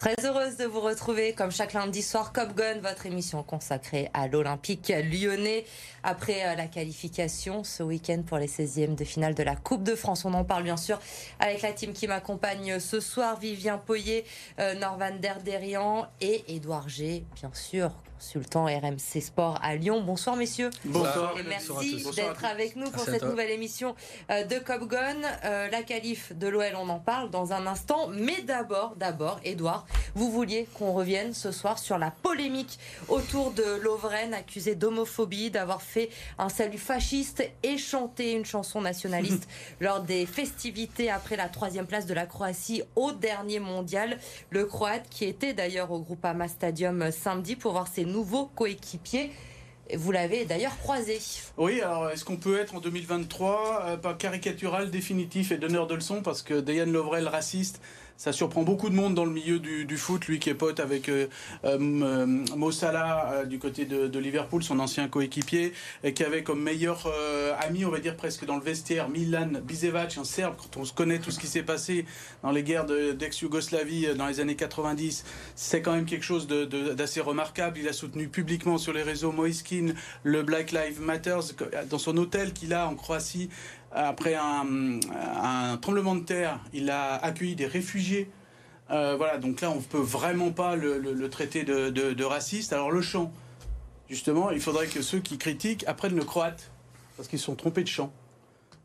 Très heureuse de vous retrouver comme chaque lundi soir Cop Gun, votre émission consacrée à l'Olympique lyonnais après euh, la qualification ce week-end pour les 16e de finale de la Coupe de France. On en parle bien sûr avec la team qui m'accompagne ce soir, Vivien Poyer, euh, Norvan Derderian et Édouard G, bien sûr, consultant RMC Sport à Lyon. Bonsoir messieurs. Bonsoir. Et merci d'être avec nous pour cette nouvelle émission euh, de Cop Gun. Euh, la qualif de l'OL, on en parle dans un instant. Mais d'abord, d'abord, Edouard, vous vouliez qu'on revienne ce soir sur la polémique autour de Lovren, accusé d'homophobie, d'avoir fait un salut fasciste et chanté une chanson nationaliste lors des festivités après la troisième place de la Croatie au dernier mondial. Le Croate qui était d'ailleurs au Groupama Stadium samedi pour voir ses nouveau coéquipier. Vous l'avez d'ailleurs croisé. Oui, alors est-ce qu'on peut être en 2023 euh, pas caricatural, définitif et donneur de leçons? Parce que Diane Lovrel raciste ça surprend beaucoup de monde dans le milieu du, foot, lui qui est pote avec euh, euh, euh Mo Salah du côté de, Liverpool, son ancien coéquipier, et qui avait comme meilleur ami, on va dire presque dans le vestiaire, Milan Bisevac, un Serbe, quand on se connaît tout ce qui s'est passé dans les guerres d'ex-Yougoslavie dans les années 90, c'est quand même quelque chose d'assez remarquable. Il a soutenu publiquement sur les réseaux Moiskin, le Black Lives Matter, dans son hôtel qu'il a en Croatie après un, tremblement de terre, il a accueilli des réfugiés. Euh, voilà, donc là, on ne peut vraiment pas le, traiter de, raciste. Alors le chant, justement, il faudrait que ceux qui critiquent apprennent le croate, parce qu'ils sont trompés de chant.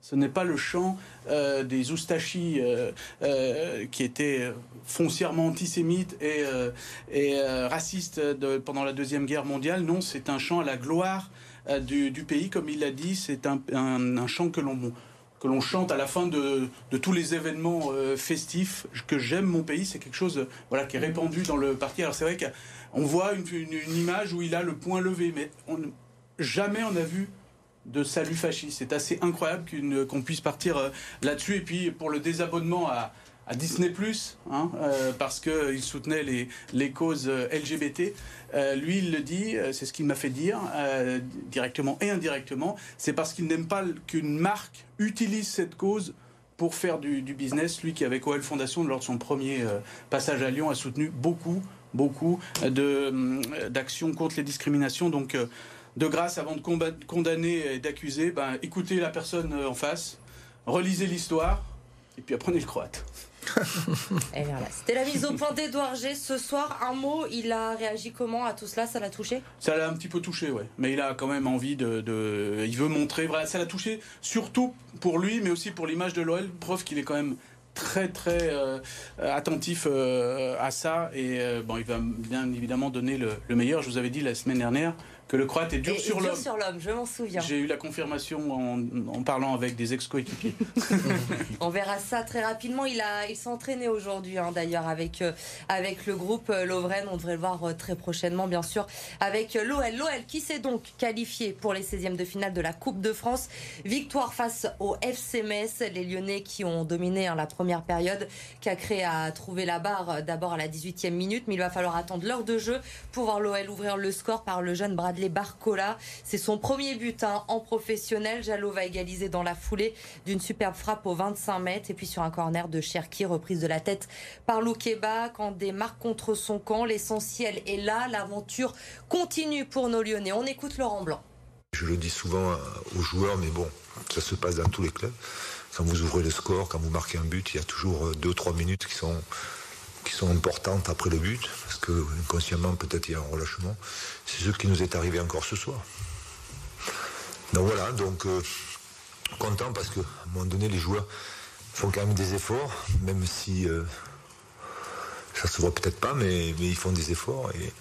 Ce n'est pas le chant euh, des Oustachis euh, qui étaient foncièrement antisémites et racistes pendant la Deuxième Guerre mondiale. Non, c'est un chant à la gloire euh, du, pays, comme il l'a dit, c'est un, un, chant que l'on que l'on chante à la fin de, tous les événements euh, festifs, que j'aime mon pays, c'est quelque chose voilà, qui est répandu dans le parti. Alors c'est vrai qu'on voit une, image où il a le poing levé, mais on, jamais on a vu de salut fasciste. C'est assez incroyable qu'on puisse partir euh, là-dessus. Et puis pour le désabonnement à, à Disney hein, euh, parce qu'il soutenait les, causes euh, LGBT. Euh, lui, il le dit, c'est ce qu'il m'a fait dire, directement et indirectement, c'est parce qu'il n'aime pas qu'une marque utilise cette cause pour faire du, business. Lui qui, avec OL Foundation, lors de son premier passage à Lyon, a soutenu beaucoup, beaucoup d'actions contre les discriminations. Donc, de grâce, avant de condamner et d'accuser, ben, écoutez la personne en face, relisez l'histoire, et puis apprenez le croate. C'était la mise au point d'Edouard G. Ce soir, un mot, il a réagi comment à tout cela? Ça l'a touché? Ça l'a un petit peu touché, ouais. Mais il a quand même envie de. il veut montrer. Voilà, ça l'a touché surtout pour lui, mais aussi pour l'image de l'OL. Preuve qu'il est quand même très très euh, attentif euh, à ça et euh, bon il va bien évidemment donner le, le, meilleur je vous avais dit la semaine dernière que le Croate est dur sur l'homme. sur l'homme, je m'en souviens. J'ai eu la confirmation en, parlant avec des ex-coéquipiers. On verra ça très rapidement. Il, a, il s'est entraîné aujourd'hui, hein, d'ailleurs, avec, euh, avec le groupe euh, Lovren. On devrait le voir euh, très prochainement, bien sûr, avec l'OL. L'OL qui s'est donc qualifié pour les 16e de finale de la Coupe de France. Victoire face au FC Metz. Les Lyonnais qui ont dominé hein, la première période. créé a trouvé la barre d'abord à la 18e minute, mais il va falloir attendre l'heure de jeu pour voir l'OL ouvrir le score par le jeune Brad les Barcola. C'est son premier but hein, en professionnel. Jalot va égaliser dans la foulée d'une superbe frappe au 25 mètres et puis sur un corner de Cherki, reprise de la tête par Loukeba. Quand des marques contre son camp, l'essentiel est là. L'aventure continue pour nos Lyonnais. On écoute Laurent Blanc. Je le dis souvent aux joueurs, mais bon, ça se passe dans tous les clubs. Quand vous ouvrez le score, quand vous marquez un but, il y a toujours 2-3 minutes qui sont qui sont importantes après le but, parce que inconsciemment peut-être il y a un relâchement. C'est ce qui nous est arrivé encore ce soir. Donc voilà, donc euh, content parce qu'à un moment donné les joueurs font quand même des efforts, même si euh, ça se voit peut-être pas, mais, ils font des efforts et,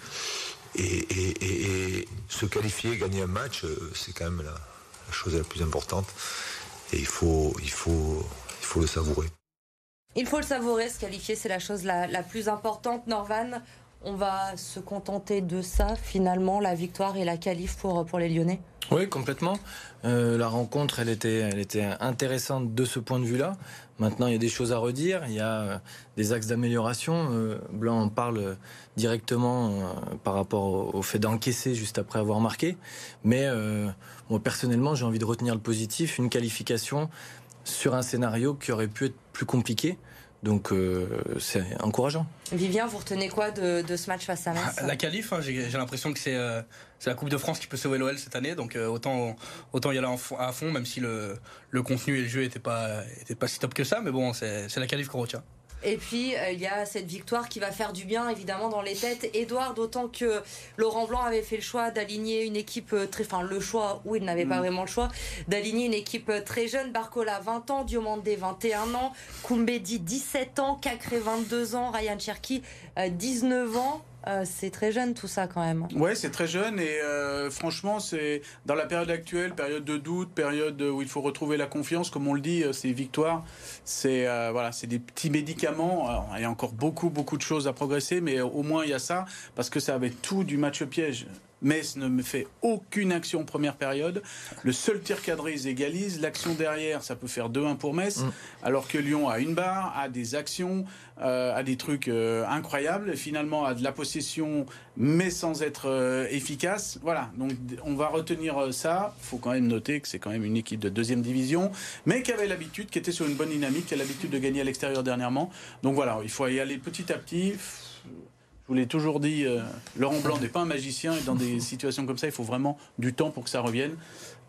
et, se qualifier, gagner un match, euh, c'est quand même la, la, chose la plus importante et il faut, il faut, il faut le savourer. Il faut le savourer, se qualifier, c'est la chose la, plus importante. Norvan, on va se contenter de ça, finalement, la victoire et la qualif pour, les Lyonnais? Oui, complètement. Euh, la rencontre, elle était, intéressante de ce point de vue-là. Maintenant, il y a des choses à redire, il y a euh, des axes d'amélioration. Euh, Blanc en parle directement par rapport au, fait d'encaisser juste après avoir marqué. Mais moi, personnellement, j'ai envie de retenir le positif, une qualification sur un scénario qui aurait pu être plus compliqué. Donc c'est encourageant. Vivien, vous retenez quoi de, ce match face à Metz ah, La qualif, hein, j'ai l'impression que c'est la Coupe de France qui peut sauver l'OL cette année, donc autant autant y aller à fond, même si le, le contenu et le jeu n'étaient pas étaient pas si top que ça, mais bon, c'est la qualif qu'on retient. Et puis, euh, il y a cette victoire qui va faire du bien, évidemment, dans les têtes. Edouard, d'autant que Laurent Blanc avait fait le choix d'aligner une équipe euh, très. Enfin, le choix, où il n'avait pas mm. vraiment le choix, d'aligner une équipe euh, très jeune. Barcola, 20 ans, Diomandé, 21 ans, Koumbedi, 17 ans, Cacré, 22 ans, Ryan Cherki, 19 ans. Euh, c'est très jeune tout ça quand même. Ouais, c'est très jeune et euh, franchement, c'est dans la période actuelle, période de doute, période où il faut retrouver la confiance, comme on le dit, euh, c'est victoire, c'est voilà, c'est des petits médicaments. il y a encore beaucoup beaucoup de choses à progresser, mais au moins il y a ça parce que ça avait tout du match piège. Metz ne fait aucune action en première période. Le seul tir cadré, ils égalisent. L'action derrière, ça peut faire 2-1 pour Metz. Mm. Alors que Lyon a une barre, a des actions, euh, a des trucs euh, incroyables. Finalement, a de la possession, mais sans être euh, efficace. Voilà. Donc, on va retenir ça. Il faut quand même noter que c'est quand même une équipe de deuxième division, mais qui avait l'habitude, qui était sur une bonne dynamique, qui a l'habitude de gagner à l'extérieur dernièrement. Donc voilà, il faut y aller petit à petit. Je vous l'ai toujours dit, euh, Laurent Blanc n'est pas un magicien et dans des situations comme ça, il faut vraiment du temps pour que ça revienne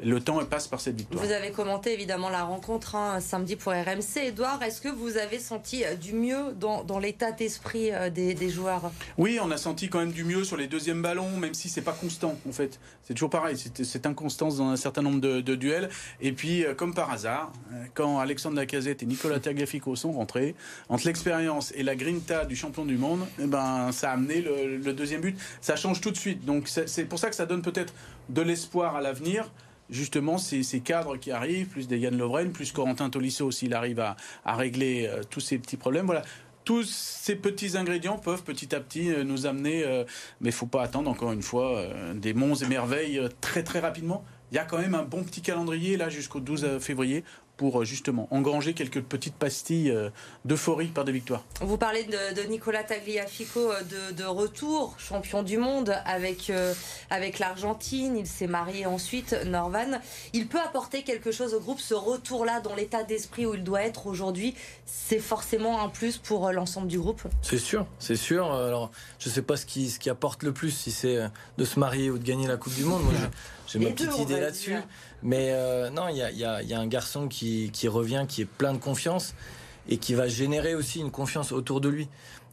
le temps passe par cette victoire. Vous avez commenté évidemment la rencontre hein, samedi pour RMC. Edouard, est-ce que vous avez senti euh, du mieux dans, l'état d'esprit euh, des, joueurs? Oui, on a senti quand même du mieux sur les deuxièmes ballons, même si c'est pas constant en fait. C'est toujours pareil, c'est cette inconstance dans un certain nombre de, duels. Et puis, comme par hasard, quand Alexandre Lacazette et Nicolas Tagliafico sont rentrés, entre l'expérience et la grinta du champion du monde, eh ben, ça a amené le, deuxième but. Ça change tout de suite. Donc c'est pour ça que ça donne peut-être de l'espoir à l'avenir justement ces, ces, cadres qui arrivent, plus des Yann Lovren, plus Corentin Tolisso s'il arrive à, régler euh, tous ces petits problèmes. Voilà. Tous ces petits ingrédients peuvent petit à petit euh, nous amener, euh, mais il faut pas attendre encore une fois des monts et merveilles très très rapidement. Il y a quand même un bon petit calendrier là jusqu'au 12 février pour euh, justement engranger quelques petites pastilles euh, d'euphorie par des victoires. Vous parlez de, Nicolas Tagliafico euh, de, retour, champion du monde avec, avec l'Argentine. Il s'est marié ensuite, Norvan. Il peut apporter quelque chose au groupe, ce retour-là dans l'état d'esprit où il doit être aujourd'hui. C'est forcément un plus pour l'ensemble du groupe? C'est sûr, c'est sûr. Alors, je ne sais pas ce qui, ce qui apporte le plus, si c'est de se marier ou de gagner la Coupe du Monde. Moi, j'ai ma petite idée là-dessus. Mais euh, non, il y a, un garçon qui, revient, qui est plein de confiance et qui va générer aussi une confiance autour de lui.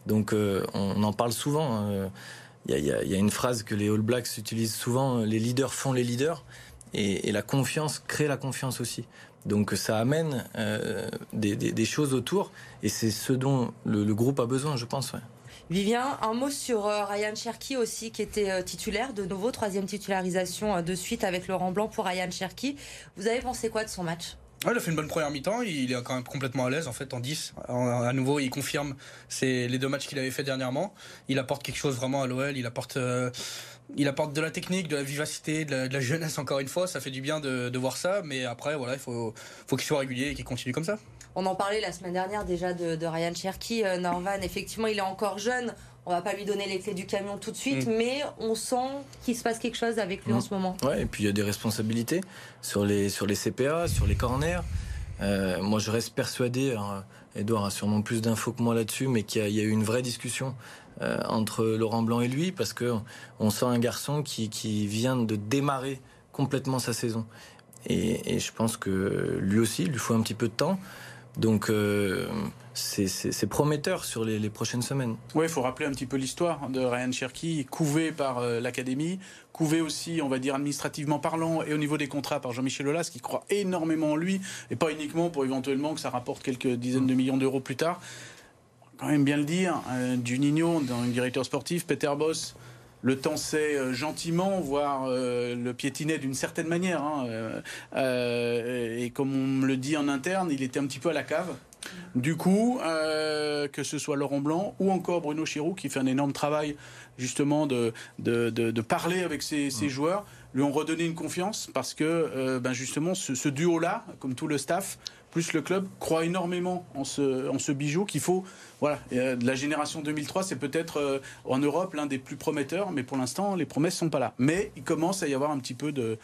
Donc euh, on, en parle souvent. Hein. Il y, a, une phrase que les All Blacks utilisent souvent les leaders font les leaders. Et, la confiance crée la confiance aussi. Donc ça amène euh, des, choses autour. Et c'est ce dont le, groupe a besoin, je pense. Vivien, un mot sur euh, Ryan Cherky aussi, qui était euh, titulaire de nouveau, troisième titularisation euh, de suite avec Laurent Blanc pour Ryan Cherky. Vous avez pensé quoi de son match? Il a fait une bonne première mi-temps. Il est quand même complètement à l'aise en fait en 10. à nouveau, il confirme c'est les deux matchs qu'il avait fait dernièrement. Il apporte quelque chose vraiment à l'OL. Il apporte, il apporte de la technique, de la vivacité, de la, jeunesse encore une fois. Ça fait du bien de, voir ça. Mais après, voilà, il faut qu'il soit régulier et qu'il continue comme ça. On en parlait la semaine dernière déjà de, Ryan Cherky. Euh, Norvan, effectivement, il est encore jeune. On va pas lui donner les clés du camion tout de suite, mm. mais on sent qu'il se passe quelque chose avec lui en mm. ce moment. Ouais, et puis il y a des responsabilités sur les, sur les CPA, sur les corners. Euh, moi, je reste persuadé, Edouard a sûrement plus d'infos que moi là-dessus, mais qu'il y, a eu une vraie discussion euh, entre Laurent Blanc et lui, parce que on sent un garçon qui, qui vient de démarrer complètement sa saison. Et, et, je pense que lui aussi, il lui faut un petit peu de temps. Donc euh, c'est prometteur sur les, prochaines semaines. Oui, il faut rappeler un petit peu l'histoire de Ryan Cherky, couvé par euh, l'académie, couvé aussi, on va dire administrativement parlant, et au niveau des contrats par Jean-Michel Aulas, qui croit énormément en lui, et pas uniquement pour éventuellement que ça rapporte quelques dizaines de millions d'euros plus tard. Quand même bien le dire, euh, Juninho, dans le directeur sportif, Peter Boss, le temps sait euh, gentiment, voire euh, le piétiner d'une certaine manière. Hein, euh, et comme on me le dit en interne, il était un petit peu à la cave. Du coup, que ce soit Laurent Blanc ou encore Bruno Chirou, qui fait un énorme travail justement de, de, parler avec ses, mmh. joueurs, lui ont redonné une confiance parce que ben justement ce duo-là, comme tout le staff, plus le club croit énormément en ce, en ce bijou qu'il faut. Voilà, euh, la génération 2003, c'est peut-être euh, en Europe l'un des plus prometteurs, mais pour l'instant, les promesses sont pas là. Mais il commence à y avoir un petit peu de,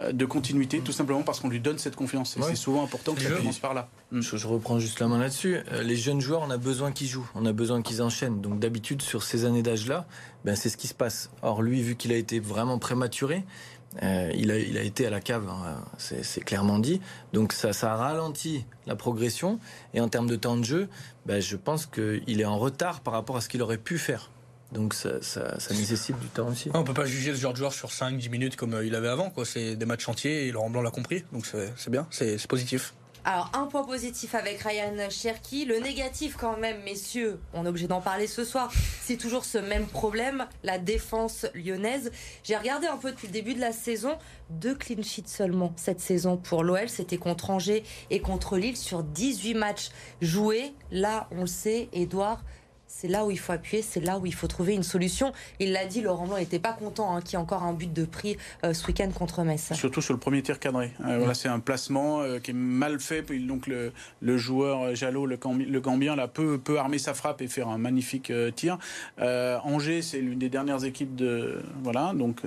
euh, de continuité, tout simplement parce qu'on lui donne cette confiance. Et c'est souvent important que ça commence par là. Mm. Je, reprends juste la main là-dessus. Les jeunes joueurs, on a besoin qu'ils jouent, on a besoin qu'ils enchaînent. Donc d'habitude, sur ces années d'âge-là, ben, c'est ce qui se passe. Or, lui, vu qu'il a été vraiment prématuré, euh, il, a, été à la cave, hein, c'est clairement dit. Donc ça, a ralenti la progression. Et en termes de temps de jeu, ben, je pense qu'il est en retard par rapport à ce qu'il aurait pu faire. Donc ça, nécessite du temps aussi. On peut pas juger ce genre de joueur sur 5-10 minutes comme euh, il avait avant. C'est des matchs entiers et Laurent Blanc l'a compris. Donc c'est bien, c'est positif. Alors, un point positif avec Ryan Cherky. Le négatif, quand même, messieurs, on est obligé d'en parler ce soir. C'est toujours ce même problème, la défense lyonnaise. J'ai regardé un peu depuis le début de la saison. Deux clean sheets seulement cette saison pour l'OL. C'était contre Angers et contre Lille sur 18 matchs joués. Là, on le sait, Edouard c'est là où il faut appuyer, c'est là où il faut trouver une solution. Il l'a dit, Laurent Blanc n'était pas content hein, qu'il y ait encore un but de prix euh, ce week-end contre Metz. Surtout sur le premier tir cadré. Euh, voilà, c'est un placement euh, qui est mal fait. Donc le, le joueur Jalot, le, le, Gambien, là, peut, peut armer sa frappe et faire un magnifique tir. Angers, c'est l'une des dernières équipes de. Voilà, donc.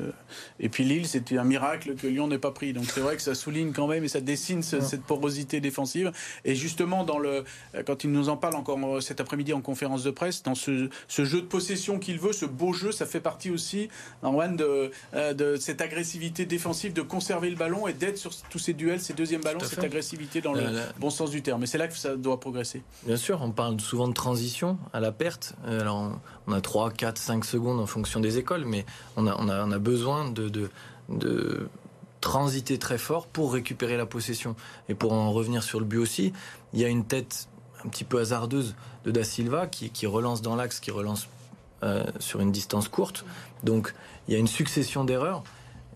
et puis Lille, c'était un miracle que Lyon n'ait pas pris. Donc c'est vrai que ça souligne quand même et ça dessine cette porosité défensive. Et justement, dans le, quand il nous en parle encore cet après-midi en conférence de presse, dans ce, jeu de possession qu'il veut, ce beau jeu, ça fait partie aussi, de, euh, de cette agressivité défensive, de conserver le ballon et d'être sur tous ces duels, ces deuxièmes ballons, cette agressivité dans le bon sens du terme. Et c'est là que ça doit progresser. Bien sûr, on parle souvent de transition à la perte. Euh, alors, on a 3, 4, 5 secondes en fonction des écoles, mais on a, on a, on a besoin de, de, de transiter très fort pour récupérer la possession. Et pour en revenir sur le but aussi, il y a une tête un petit peu hasardeuse de Da Silva qui, relance dans l'axe, qui relance euh, sur une distance courte. Donc il y a une succession d'erreurs.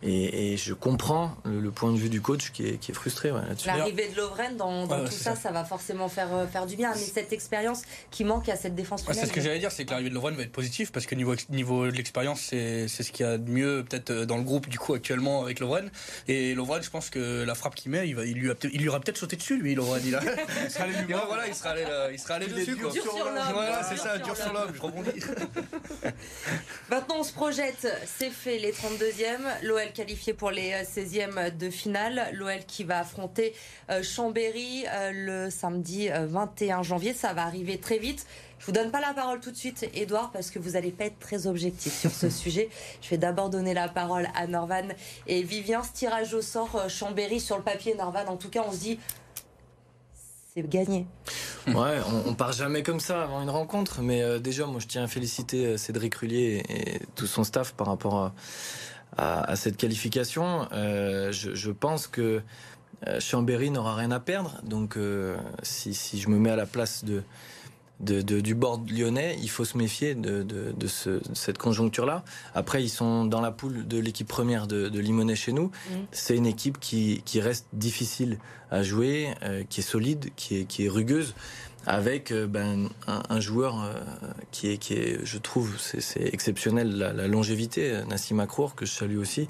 Et, je comprends le, point de vue du coach qui est, qui est frustré là-dessus. L'arrivée de Lovren dans, tout ça, ça, va forcément faire, euh, faire du bien. Mais cette expérience qui manque à cette défense C'est ce que j'allais dire, c'est que l'arrivée de Lovren va être positive parce que niveau, niveau de l'expérience, c'est ce qu'il y a de mieux peut-être euh, dans le groupe du coup actuellement avec Lovren. Et Lovren, je pense que la frappe qu'il met, il, va, il, lui, a, il lui aura peut-être sauté dessus, lui, Lovren. Il, a... il sera allé, voilà, il sera allé, il sera allé dessus. Dur sur l'homme. Voilà, c'est ça, dur sur l'homme, je rebondis. Maintenant, on se projette, c'est fait, les 32e. L'OL qualifié pour les 16e de finale. L'OL qui va affronter euh, Chambéry euh, le samedi 21 euh, janvier. Ça va arriver très vite. Je vous donne pas la parole tout de suite, Edouard, parce que vous n'allez pas être très objectif sur ce sujet. Je vais d'abord donner la parole à Norvan et Vivien. Ce tirage au sort Chambéry sur le papier, Norvan. En tout cas, on se dit c'est gagné. Ouais, on, part jamais comme ça avant une rencontre, mais déjà, moi, je tiens à féliciter Cédric Rullier et, tout son staff par rapport à à, cette qualification. Euh, je, pense que euh, Chambéry n'aura rien à perdre. Donc, euh, si, je me mets à la place de, de, de, du bord lyonnais, il faut se méfier de, de ce, cette conjoncture-là. Après, ils sont dans la poule de l'équipe première de, Limonet chez nous. Mmh. C'est une équipe qui, qui, reste difficile à jouer, qui est solide, qui est, qui est rugueuse avec euh, ben, un, joueur euh, qui, est, qui est, je trouve, c'est exceptionnel, la, longévité, euh, Nassim Akrour, que je salue aussi.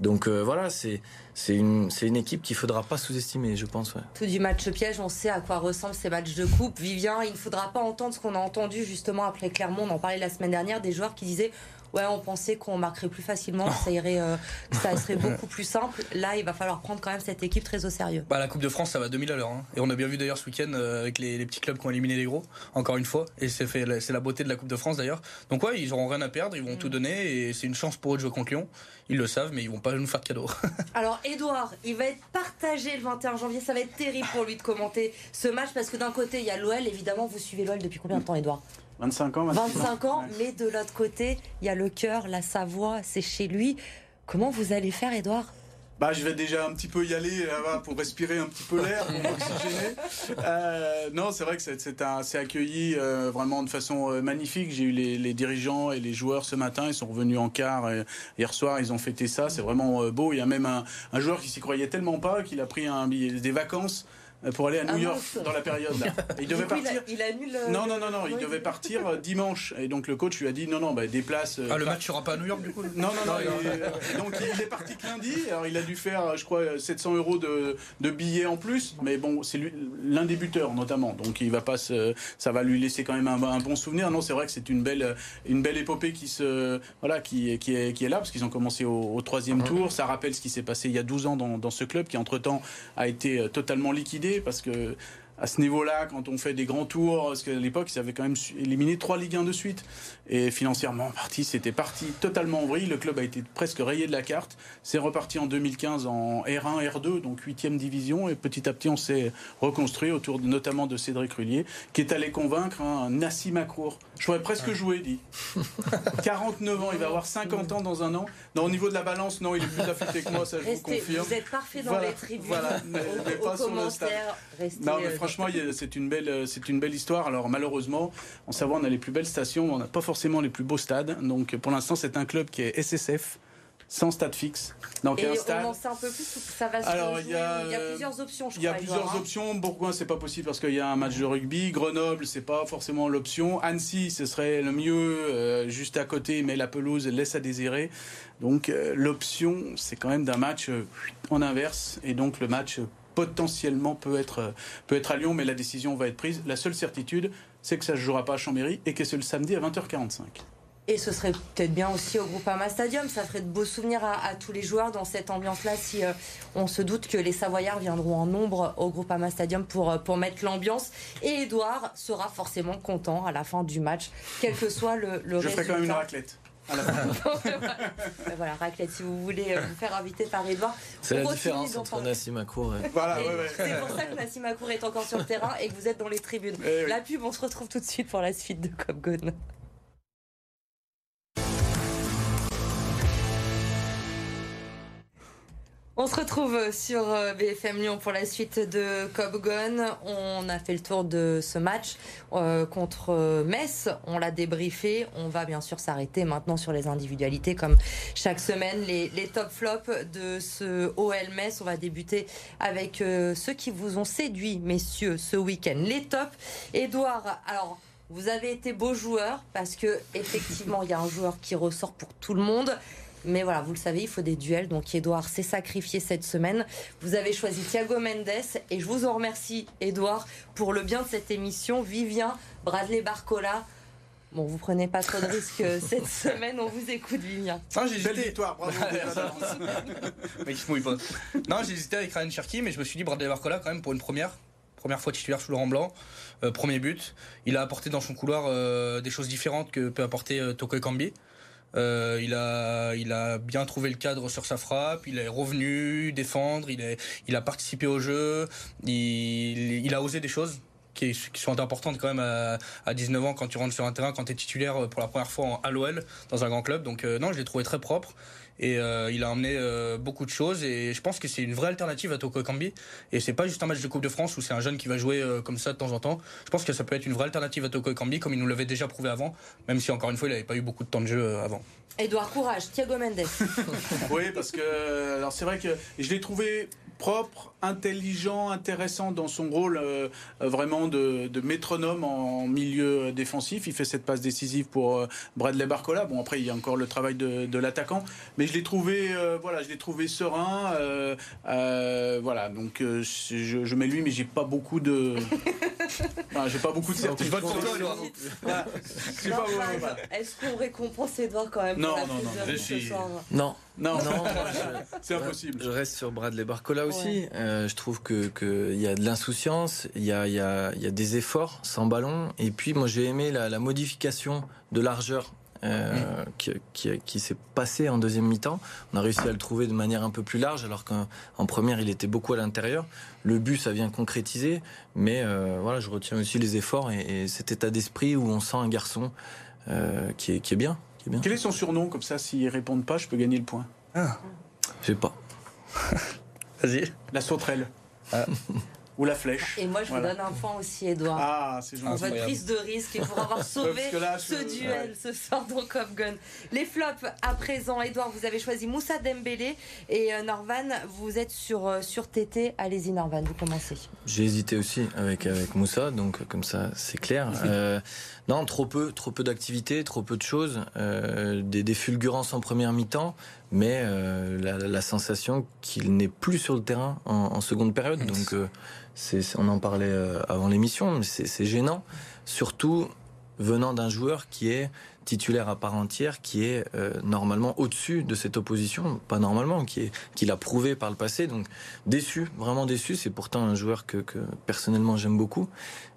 Donc voilà, c'est une, une équipe qu'il ne faudra pas sous-estimer, je pense. Tout du match piège, on sait à quoi ressemblent ces matchs de coupe. Vivien, il ne faudra pas entendre ce qu'on a entendu justement après Clermont, on en parlait la semaine dernière, des joueurs qui disaient ouais, on pensait qu'on marquerait plus facilement, ça irait, euh, ça serait beaucoup plus simple. Là, il va falloir prendre quand même cette équipe très au sérieux. Bah, la Coupe de France, ça va 2000 à l'heure. Hein. Et on a bien vu d'ailleurs ce week-end euh, avec les, petits clubs qui ont éliminé les gros, encore une fois. Et c'est fait, c'est la beauté de la Coupe de France d'ailleurs. Donc ouais, ils auront rien à perdre, ils vont mm. tout donner et c'est une chance pour eux de jouer contre Lyon. Ils le savent, mais ils vont pas nous faire de cadeau. Alors, Edouard, il va être partagé le 21 janvier. Ça va être terrible pour lui de commenter ce match parce que d'un côté, il y a l'OL. Évidemment, vous suivez l'OL depuis combien de temps, Edouard 25 ans 25 ans, mais de l'autre côté, il y a le cœur, la Savoie, c'est chez lui. Comment vous allez faire, Edouard bah, je vais déjà un petit peu y aller pour respirer un petit peu l'air, pour m'oxygéner. Euh, non, c'est vrai que c'est accueilli euh, vraiment de façon euh, magnifique. J'ai eu les, dirigeants et les joueurs ce matin, ils sont revenus en quart hier soir, ils ont fêté ça. C'est vraiment beau. Il y a même un, joueur qui s'y croyait tellement pas qu'il a pris un, des vacances pour aller à New Ah, York mince. dans la période là. Il devait il a- partir. Il, annule. euh, Non, non, non, non, il devait partir euh, dimanche. Et donc le coach lui a dit non, non, bah, déplace. euh, Ah, le match sera pas à New York du coup Non, non, non. il- donc il est parti que lundi. Alors il a dû faire, je crois, 700 euros de, de billets en plus. Mais bon, c'est lui- l'un des buteurs notamment. Donc il va pas se, ça va lui laisser quand même un, un bon souvenir. Non, c'est vrai que c'est une belle, une belle épopée qui se, voilà, qui, qui est, qui est là parce qu'ils ont commencé au, au troisième tour. Ça rappelle ce qui s'est passé il y a 12 ans dans, dans ce club qui entre temps a été euh, totalement liquidé parce que à ce niveau-là, quand on fait des grands tours, parce qu'à l'époque, ils avaient quand même éliminé trois Ligue 1 de suite. Et financièrement, parti, c'était parti totalement en vrille. Le club a été presque rayé de la carte. C'est reparti en 2015 en R1, R2, donc 8e division. Et petit à petit, on s'est reconstruit autour de- notamment de Cédric Rullier, qui est allé convaincre hein, Nassim Akour. Je pourrais presque jouer, dit. 49 ans, il va avoir 50 ans dans un an. Non, au niveau de la balance, non, il est plus affûté que moi, ça je vous Restez, confirme. vous êtes parfait dans Voilà, les tribunes. voilà, mais- Au- mais pas aux sur le stade. commentaires, restez, Non, mais euh, franchement, c'est une belle, euh, c'est une belle histoire. Alors malheureusement, en Savoie, on a les plus belles stations, on n'a pas forcément les plus beaux stades. Donc pour l'instant, c'est un club qui est SSF, sans stade fixe. Donc Et un stade. sait un peu plus ça va se Alors, il y a, il y a euh, plusieurs options, je Il y a crois, plusieurs Edouard, hein. options. Bourgoin, c'est pas possible? Parce qu'il y a un match de rugby. Grenoble, c'est pas forcément l'option. Annecy, ce serait le mieux, euh, juste à côté, mais la pelouse laisse à désirer. Donc euh, l'option, c'est quand même d'un match euh, en inverse, et donc le match euh, potentiellement peut être euh, peut être à Lyon, mais la décision va être prise. La seule certitude, c'est que ça se jouera pas à Chambéry et que c'est le samedi à 20h45. Et ce serait peut-être bien aussi au Groupama Stadium. Ça ferait de beaux souvenirs à, à tous les joueurs dans cette ambiance-là. Si euh, on se doute que les Savoyards viendront en nombre au Groupama Stadium pour, euh, pour mettre l'ambiance. Et Edouard sera forcément content à la fin du match, quel que soit le, le Je ferai quand même une résultat. raclette. À la fin. Ben voilà, raclette, si vous voulez euh, vous faire inviter par Edouard. C'est On la différence entre. Nassim Akour et... voilà, Et ouais, ouais. C'est pour ça que Nassim Akour est encore sur le terrain et que vous êtes dans les tribunes. Eh oui. La pub, on se retrouve tout de suite pour la suite de Cop Gone. On se retrouve sur euh, BFM Lyon pour la suite de Gone. On a fait le tour de ce match euh, contre euh, Metz. On l'a débriefé. On va bien sûr s'arrêter maintenant sur les individualités comme chaque semaine. Les, top flops de ce OL Metz. On va débuter avec euh, ceux qui vous ont séduit, messieurs, ce week-end. Les tops. Edouard, alors. Vous avez été beau joueur parce que effectivement il y a un joueur qui ressort pour tout le monde. Mais voilà, vous le savez, il faut des duels. Donc Edouard s'est sacrifié cette semaine. Vous avez choisi Thiago Mendes et je vous en remercie, Edouard, pour le bien de cette émission. Vivien, Bradley Barcola. Bon, vous prenez pas trop de risques euh, cette semaine. On vous écoute, Vivien. Non, j'ai Belle hésité. victoire, bravo. se mouille pas. Non, j'ai hésité avec Ryan Cherky, mais je me suis dit Bradley Barcola quand même pour une première. Première fois titulaire sous Laurent Blanc, Euh, premier but. Il a apporté dans son couloir euh, des choses différentes que peut apporter euh, Toko Ekambi. Euh, il a, il a bien trouvé le cadre sur sa frappe. Il est revenu défendre. Il est, il a participé au jeu. Il, il a osé des choses qui, sont importantes quand même à, à 19 ans quand tu rentres sur un terrain, quand tu es titulaire pour la première fois à l'OL dans un grand club. Donc euh, non, je l'ai trouvé très propre. Et euh, il a emmené euh, beaucoup de choses et je pense que c'est une vraie alternative à Toko Ekambi. Et c'est pas juste un match de Coupe de France où c'est un jeune qui va jouer euh, comme ça de temps en temps. Je pense que ça peut être une vraie alternative à Toko Ekambi comme il nous l'avait déjà prouvé avant, même si encore une fois il n'avait pas eu beaucoup de temps de jeu euh, avant. Edouard, courage. Thiago Mendes. Oui, parce que alors c'est vrai que je l'ai trouvé propre, intelligent, intéressant dans son rôle euh, vraiment de, de métronome en milieu défensif. Il fait cette passe décisive pour euh, Bradley Barcola. Bon après il y a encore le travail de, de l'attaquant, mais je l'ai trouvé euh, voilà, je l'ai trouvé serein. euh, euh, voilà, donc euh, je, je mets lui, mais j'ai pas beaucoup de, Enfin, j'ai pas beaucoup de certitude. Est-ce qu'on récompense Edouard quand même Non, pour la non, non, je suis- soir? Non, Non, non, c'est impossible. Je reste sur Bradley Barcola aussi. Ouais. Euh, je trouve que qu'il y a de l'insouciance, il y a, il y, a, il y a des efforts sans ballon. Et puis moi j'ai aimé la, la modification de largeur. euh, qui, qui, qui s'est passée en deuxième mi-temps. On a réussi à le trouver de manière un peu plus large, alors qu'en en première, il était beaucoup à l'intérieur. Le but, ça vient concrétiser, mais euh, voilà, je retiens aussi les efforts et, et cet état d'esprit où on sent un garçon euh, qui, est, qui est bien. Qui est bien. Quel est son surnom? Comme ça S'ils répondent pas, je peux gagner le point. Je sais pas. Vas-y. La sauterelle. Ou la flèche. Et moi, je Voilà. vous donne un point aussi, Edouard. Ah, c'est Pour gentil. votre incroyable. prise de risque et pour avoir sauvé là, ce je- duel ouais. ce soir dans Top Gun. Les flops à présent, Edouard, vous avez choisi Moussa Dembélé et euh, Norvan, vous êtes sur, euh, sur TT. Allez-y, Norvan, vous commencez. J'ai hésité aussi avec avec Moussa, donc euh, comme ça c'est clair. Euh, non, trop peu, trop peu d'activités, trop peu de choses, euh, des, des fulgurances en première mi-temps, mais euh, la, la sensation qu'il n'est plus sur le terrain en, en seconde période. Donc euh, on en parlait euh, avant l'émission, mais c'est, gênant, surtout venant d'un joueur qui est titulaire à part entière, qui est euh, normalement au-dessus de cette opposition, pas normalement, qui est qui l'a prouvé par le passé. Donc déçu, vraiment déçu. C'est pourtant un joueur que, que personnellement j'aime beaucoup,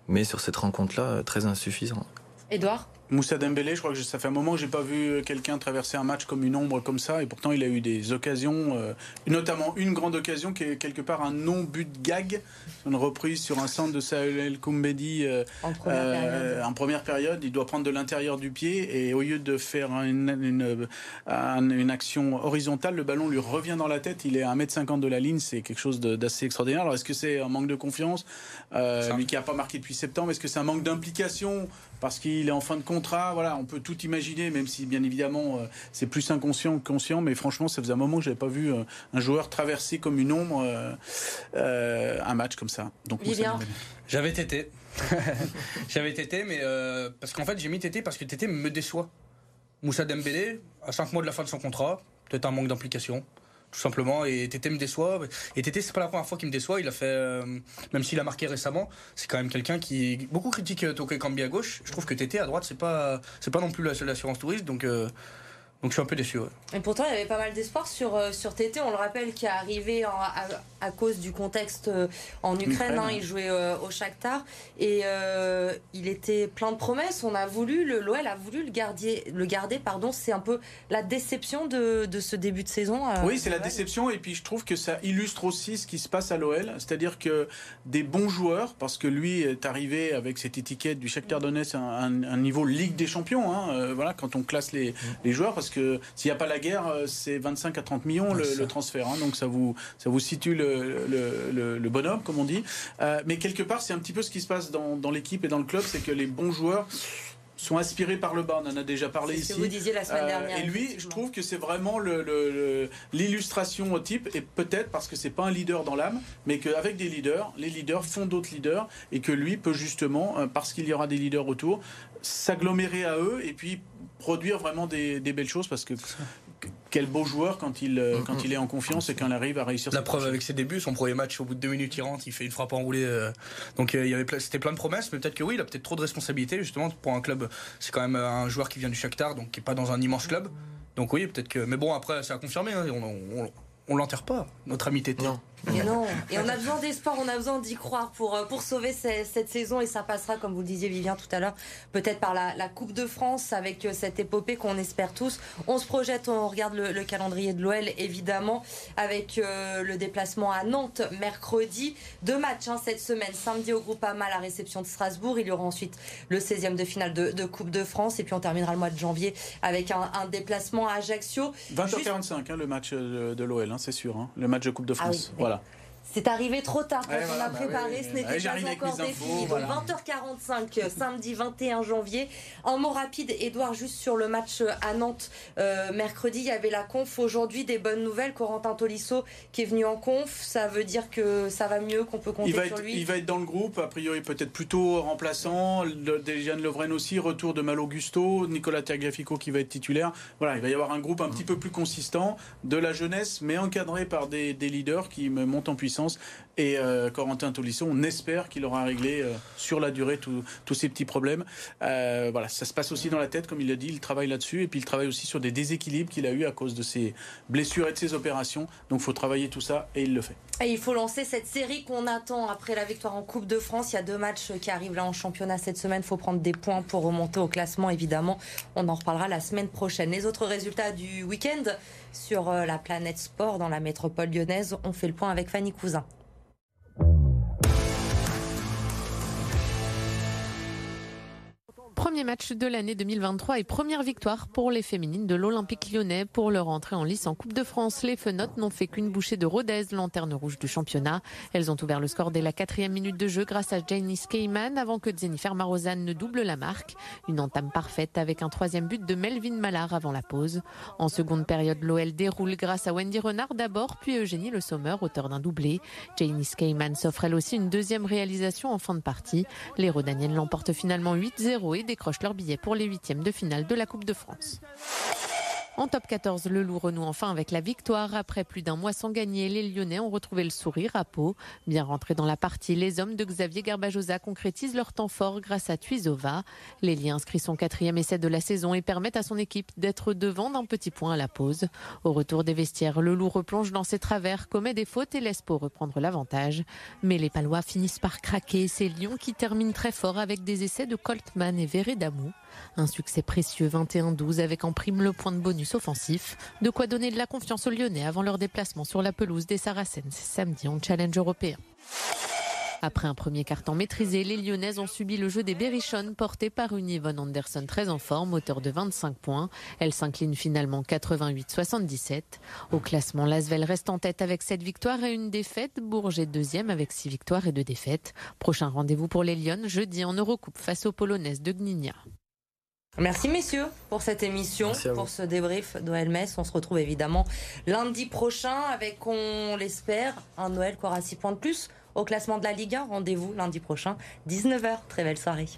mais sur cette rencontre-là, très insuffisant. Edouard Moussa Dembélé, je crois que ça fait un moment que j'ai pas vu quelqu'un traverser un match comme une ombre comme ça, et pourtant il a eu des occasions, euh, notamment une grande occasion qui est quelque part un non-but gag, une reprise sur un centre de Saël El Koumbedi euh, en première euh, période. en première période, il doit prendre de l'intérieur du pied et au lieu de faire une, une, un- une action horizontale, le ballon lui revient dans la tête. Il est à 1m50 de la ligne, c'est quelque chose d'assez extraordinaire. Alors est-ce que c'est un manque de confiance euh. Lui qui n'a pas marqué depuis septembre, est-ce que c'est un manque d'implication parce qu'il est en fin de contrat Voilà, on peut tout imaginer, même si bien évidemment euh, c'est plus inconscient que conscient. Mais franchement, ça faisait un moment que j'avais pas vu euh, un joueur traverser comme une ombre euh, euh, un match comme ça. Donc. J'avais Tété. J'avais Tété, mais euh, parce qu'en fait, j'ai mis Tété parce que Tété me déçoit. Moussa Dembélé, à 5 mois de la fin de son contrat, peut-être un manque d'implication, tout simplement. Et Tété me déçoit. Et Tété, c'est pas la première fois qu'il me déçoit. Il a fait, euh, même s'il a marqué récemment, c'est quand même quelqu'un qui beaucoup critique euh, Toké Kambi à gauche. Je trouve que Tété à droite, c'est pas, c'est pas non plus la seule assurance touriste. Donc, euh, donc je suis un peu déçu. ouais. Et pourtant, il y avait pas mal d'espoir sur, euh, sur TT. On le rappelle, qui est arrivé en- à, à cause du contexte euh, en Ukraine. Ukraine, hein. il jouait euh, au Shakhtar et euh, il était plein de promesses. On a voulu, le l'OL a voulu le garder. Le garder, pardon. C'est un peu la déception de, de ce début de saison. euh, Oui, c'est la déception et puis je trouve que ça illustre aussi ce qui se passe à l'OL, c'est-à-dire que des bons joueurs, parce que lui est arrivé avec cette étiquette du Shakhtar Donetsk à un, un niveau Ligue des Champions, hein, euh, voilà, quand on classe les, les joueurs, parce que s'il n'y a pas la guerre, euh, c'est 25 à 30 millions le, transfert, hein, donc ça vous ça vous situe le, le, le- le bonhomme, comme on dit. Euh, mais quelque part, c'est un petit peu ce qui se passe dans, dans l'équipe et dans le club, c'est que les bons joueurs sont aspirés par le bas. On en a déjà parlé C'est ici. ce que vous disiez la semaine Euh, dernière. et lui, je trouve que c'est vraiment le- le- le- l'illustration au type, et peut-être parce que c'est pas un leader dans l'âme, mais qu'avec des leaders, les leaders font d'autres leaders, et que lui peut justement, euh, parce qu'il y aura des leaders autour, s'agglomérer à eux et puis produire vraiment des, des belles choses, parce que quel beau joueur quand il, euh, quand il est en confiance et quand il arrive à réussir La preuve avec ses débuts, son premier match, au bout de deux minutes, il rentre, il fait une frappe enroulée. euh, donc euh, il y avait, plein- c'était plein de promesses, mais peut-être que oui, il a peut-être trop de responsabilités justement pour un club. C'est quand même un joueur qui vient du Shakhtar, donc qui est pas dans un immense club. Donc oui, peut-être que. Mais bon, après, c'est à confirmer. hein, on, on, on l'enterre pas, notre ami Tété. Et non, et on a besoin d'espoir, on a besoin d'y croire pour, euh, pour sauver ce- cette saison et ça passera, comme vous le disiez Vivien tout à l'heure, peut-être par la, la Coupe de France avec euh, cette épopée qu'on espère tous. On se projette, on regarde le, le calendrier de l'OL évidemment avec euh, le déplacement à Nantes mercredi. Deux matchs hein, cette semaine, samedi au Groupama, la réception de Strasbourg. Il y aura ensuite le 16e de finale de, de Coupe de France et puis on terminera le mois de janvier avec un, un déplacement à Ajaccio. 20h45 hein, le match de, l'OL, hein, c'est sûr, hein, le match de Coupe de Ah oui, France. Voilà. C'est arrivé trop tard quand on voilà, a bah préparé, ce n'était pas encore défini. voilà. Donc 20h45, euh, samedi 21 janvier. Un mot rapide, Edouard, juste sur le match euh, à Nantes euh, mercredi, il y avait la conf. Aujourd'hui, des bonnes nouvelles. Corentin Tolisso qui est venu en conf, ça veut dire que ça va mieux, qu'on peut compter Il va, sur être, lui? il va être dans le groupe, a priori peut-être plutôt remplaçant. Le- Dejan Lovren aussi, retour de Malo Gusto, Nicolas Tagliafico qui va être titulaire. Voilà, il va y avoir un groupe un petit peu plus consistant, de la jeunesse, mais encadré par des, des leaders qui montent en puissance. Et euh, Corentin Tolisso, on espère qu'il aura réglé euh, sur la durée tous ces petits problèmes. Euh, voilà, ça se passe aussi dans la tête, comme il l'a dit, il travaille là-dessus. Et puis il travaille aussi sur des déséquilibres qu'il a eu à cause de ses blessures et de ses opérations. Donc il faut travailler tout ça et il le fait. Et il faut lancer cette série qu'on attend après la victoire en Coupe de France. Il y a deux matchs qui arrivent là en championnat cette semaine. Il faut prendre des points pour remonter au classement, évidemment. On en reparlera la semaine prochaine. Les autres résultats du week-end sur euh, la planète sport dans la métropole lyonnaise, on fait le point avec Fanny Cousin. Premier match de l'année 2023 et première victoire pour les féminines de l'Olympique lyonnais pour leur entrée en lice en Coupe de France. Les Fenotes n'ont fait qu'une bouchée de Rodez, lanterne rouge du championnat. Elles ont ouvert le score dès la quatrième minute de jeu grâce à Janice Keyman avant que Jennifer Marozan ne double la marque. Une entame parfaite avec un troisième but de Melvin Mallard avant la pause. En seconde période, l'OL déroule grâce à Wendy Renard d'abord, puis Eugénie Le Sommer, auteur d'un doublé. Janice Keyman s'offre elle aussi une deuxième réalisation en fin de partie. Les Rodaniennes l'emportent finalement 8-0 et décrochent leur billet pour les huitièmes de finale de la Coupe de France. En top 14, le loup renoue enfin avec la victoire. Après plus d'un mois sans gagner, les Lyonnais ont retrouvé le sourire à Pau. Bien rentrés dans la partie, les hommes de Xavier Garbajosa concrétisent leur temps fort grâce à Tuizova. liens inscrit son quatrième essai de la saison et permettent à son équipe d'être devant d'un petit point à la pause. Au retour des vestiaires, le loup replonge dans ses travers, commet des fautes et laisse Pau reprendre l'avantage. Mais les Palois finissent par craquer. C'est Lyon qui termine très fort avec des essais de Coltman et Veredamou. Un succès précieux 21-12 avec en prime le point de bonus offensif. De quoi donner de la confiance aux Lyonnais avant leur déplacement sur la pelouse des Saracens samedi en challenge européen. Après un premier carton maîtrisé, les Lyonnaises ont subi le jeu des Berrichonnes porté par une Yvonne Anderson très en forme, auteur de 25 points. Elle s'incline finalement 88-77. Au classement, Lasvel reste en tête avec 7 victoires et une défaite. Bourget deuxième avec 6 victoires et 2 défaites. Prochain rendez-vous pour les Lyonnes jeudi en Eurocoupe face aux Polonaises de Gdynia. Merci messieurs pour cette émission, pour ce débrief Metz. On se retrouve évidemment lundi prochain avec, on l'espère, un Noël qui aura 6 points de plus au classement de la Ligue 1. Rendez-vous lundi prochain, 19h. Très belle soirée.